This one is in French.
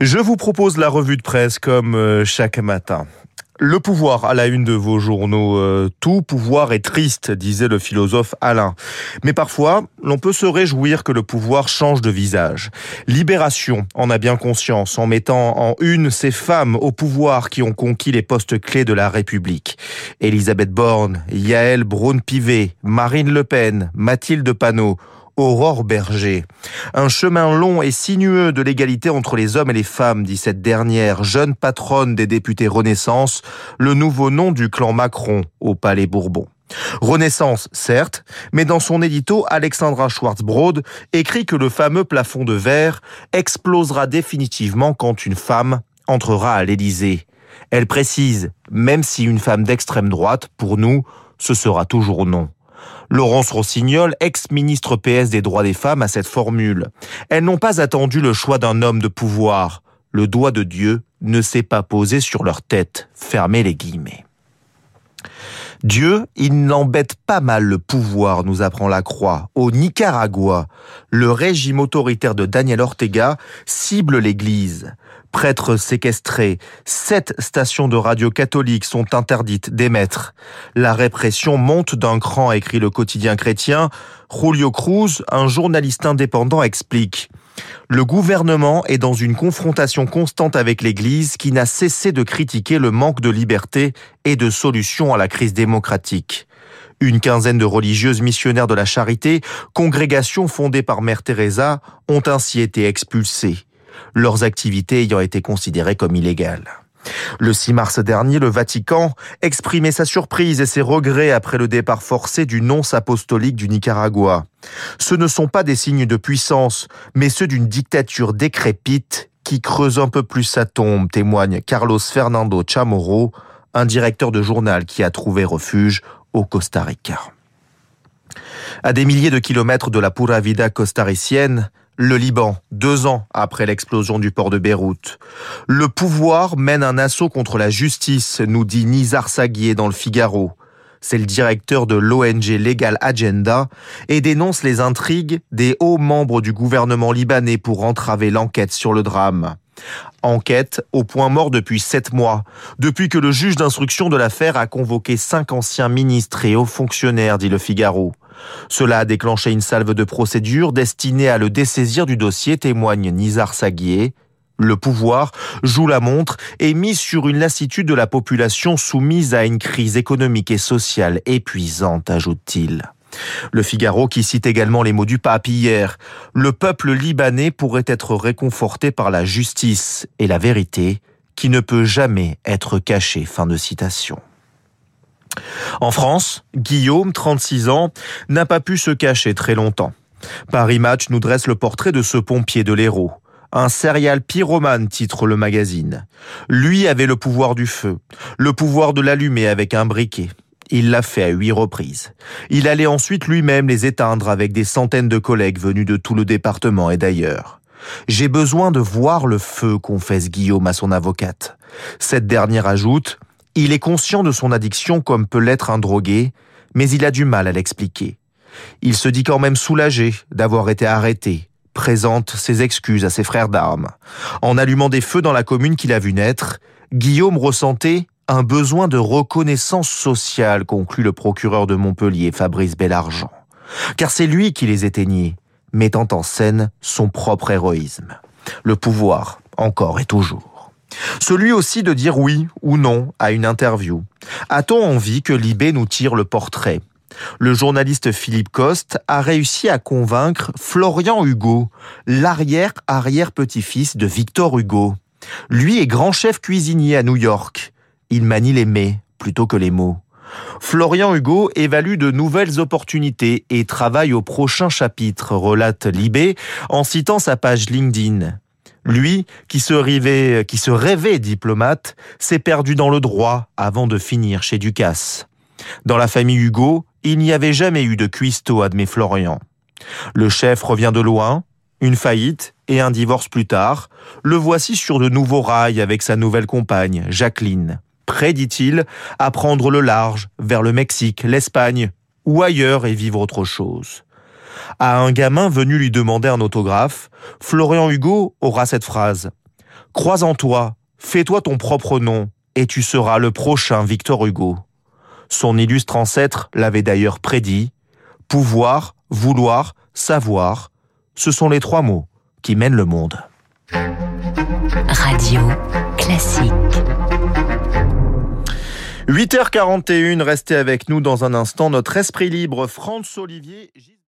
Je vous propose la revue de presse comme euh, chaque matin. Le pouvoir à la une de vos journaux. euh, Tout pouvoir est triste, disait le philosophe Alain. Mais parfois, l'on peut se réjouir que le pouvoir change de visage. Libération en a bien conscience en mettant en une ces femmes au pouvoir qui ont conquis les postes clés de la République. Elisabeth Borne, Yael Braun-Pivet, Marine Le Pen, Mathilde Panot, Aurore Berger. Un chemin long et sinueux de l'égalité entre les hommes et les femmes, dit cette dernière, jeune patronne des députés Renaissance, le nouveau nom du clan Macron au Palais Bourbon. Renaissance, certes, mais dans son édito, Alexandra Schwarzbrod écrit que le fameux plafond de verre explosera définitivement quand une femme entrera à l'Élysée. Elle précise, même si une femme d'extrême droite, pour nous, ce sera toujours non. Laurence Rossignol, ex-ministre PS des droits des femmes, a cette formule. Elles n'ont pas attendu le choix d'un homme de pouvoir. Le doigt de Dieu ne s'est pas posé sur leur tête. Fermez les guillemets. Dieu, il n'embête pas mal le pouvoir, nous apprend la Croix. Au Nicaragua, le régime autoritaire de Daniel Ortega cible l'Église. Prêtres séquestrés, sept stations de radio catholiques sont interdites d'émettre. La répression monte d'un cran, écrit le quotidien chrétien. Julio Cruz, un journaliste indépendant, explique. Le gouvernement est dans une confrontation constante avec l'Église qui n'a cessé de critiquer le manque de liberté et de solution à la crise démocratique. Une quinzaine de religieuses missionnaires de la charité, congrégation fondée par Mère Teresa, ont ainsi été expulsées, leurs activités ayant été considérées comme illégales. Le 6 mars dernier, le Vatican exprimait sa surprise et ses regrets après le départ forcé du nonce apostolique du Nicaragua. Ce ne sont pas des signes de puissance, mais ceux d'une dictature décrépite qui creuse un peu plus sa tombe, témoigne Carlos Fernando Chamorro, un directeur de journal qui a trouvé refuge au Costa Rica. À des milliers de kilomètres de la pura vida costaricienne, le Liban, deux ans après l'explosion du port de Beyrouth. Le pouvoir mène un assaut contre la justice, nous dit Nizar Saguier dans le Figaro. C'est le directeur de l'ONG Legal Agenda et dénonce les intrigues des hauts membres du gouvernement libanais pour entraver l'enquête sur le drame. Enquête au point mort depuis sept mois, depuis que le juge d'instruction de l'affaire a convoqué cinq anciens ministres et hauts fonctionnaires, dit le Figaro. Cela a déclenché une salve de procédure destinée à le dessaisir du dossier, témoigne Nizar Saguier. Le pouvoir joue la montre et mise sur une lassitude de la population soumise à une crise économique et sociale épuisante, ajoute-t-il. Le Figaro qui cite également les mots du pape hier. Le peuple libanais pourrait être réconforté par la justice et la vérité qui ne peut jamais être cachée. Fin de citation. En France, Guillaume, 36 ans, n'a pas pu se cacher très longtemps. Paris Match nous dresse le portrait de ce pompier de l'Hérault. Un serial pyromane, titre le magazine. Lui avait le pouvoir du feu, le pouvoir de l'allumer avec un briquet. Il l'a fait à huit reprises. Il allait ensuite lui-même les éteindre avec des centaines de collègues venus de tout le département et d'ailleurs. J'ai besoin de voir le feu, confesse Guillaume à son avocate. Cette dernière ajoute, il est conscient de son addiction comme peut l'être un drogué, mais il a du mal à l'expliquer. Il se dit quand même soulagé d'avoir été arrêté, présente ses excuses à ses frères d'armes. En allumant des feux dans la commune qu'il a vu naître, Guillaume ressentait un besoin de reconnaissance sociale, conclut le procureur de Montpellier, Fabrice Bellargent. Car c'est lui qui les éteignait, mettant en scène son propre héroïsme. Le pouvoir, encore et toujours. Celui aussi de dire oui ou non à une interview. A-t-on envie que Libé nous tire le portrait? Le journaliste Philippe Coste a réussi à convaincre Florian Hugo, l'arrière-arrière-petit-fils de Victor Hugo. Lui est grand chef cuisinier à New York. Il manie les mets plutôt que les mots. Florian Hugo évalue de nouvelles opportunités et travaille au prochain chapitre, relate Libé en citant sa page LinkedIn. Lui, qui se, rêvait, diplomate, s'est perdu dans le droit avant de finir chez Ducasse. Dans la famille Hugo, il n'y avait jamais eu de cuistot, admet Florian. Le chef revient de loin, une faillite et un divorce plus tard. Le voici sur de nouveaux rails avec sa nouvelle compagne, Jacqueline. Prêt, dit-il, à prendre le large vers le Mexique, l'Espagne ou ailleurs et vivre autre chose. À un gamin venu lui demander un autographe, Florian Hugo aura cette phrase. Crois en toi, fais-toi ton propre nom, et tu seras le prochain Victor Hugo. Son illustre ancêtre l'avait d'ailleurs prédit. Pouvoir, vouloir, savoir, ce sont les trois mots qui mènent le monde. Radio classique. 8h41, restez avec nous dans un instant. Notre esprit libre, Franz Olivier.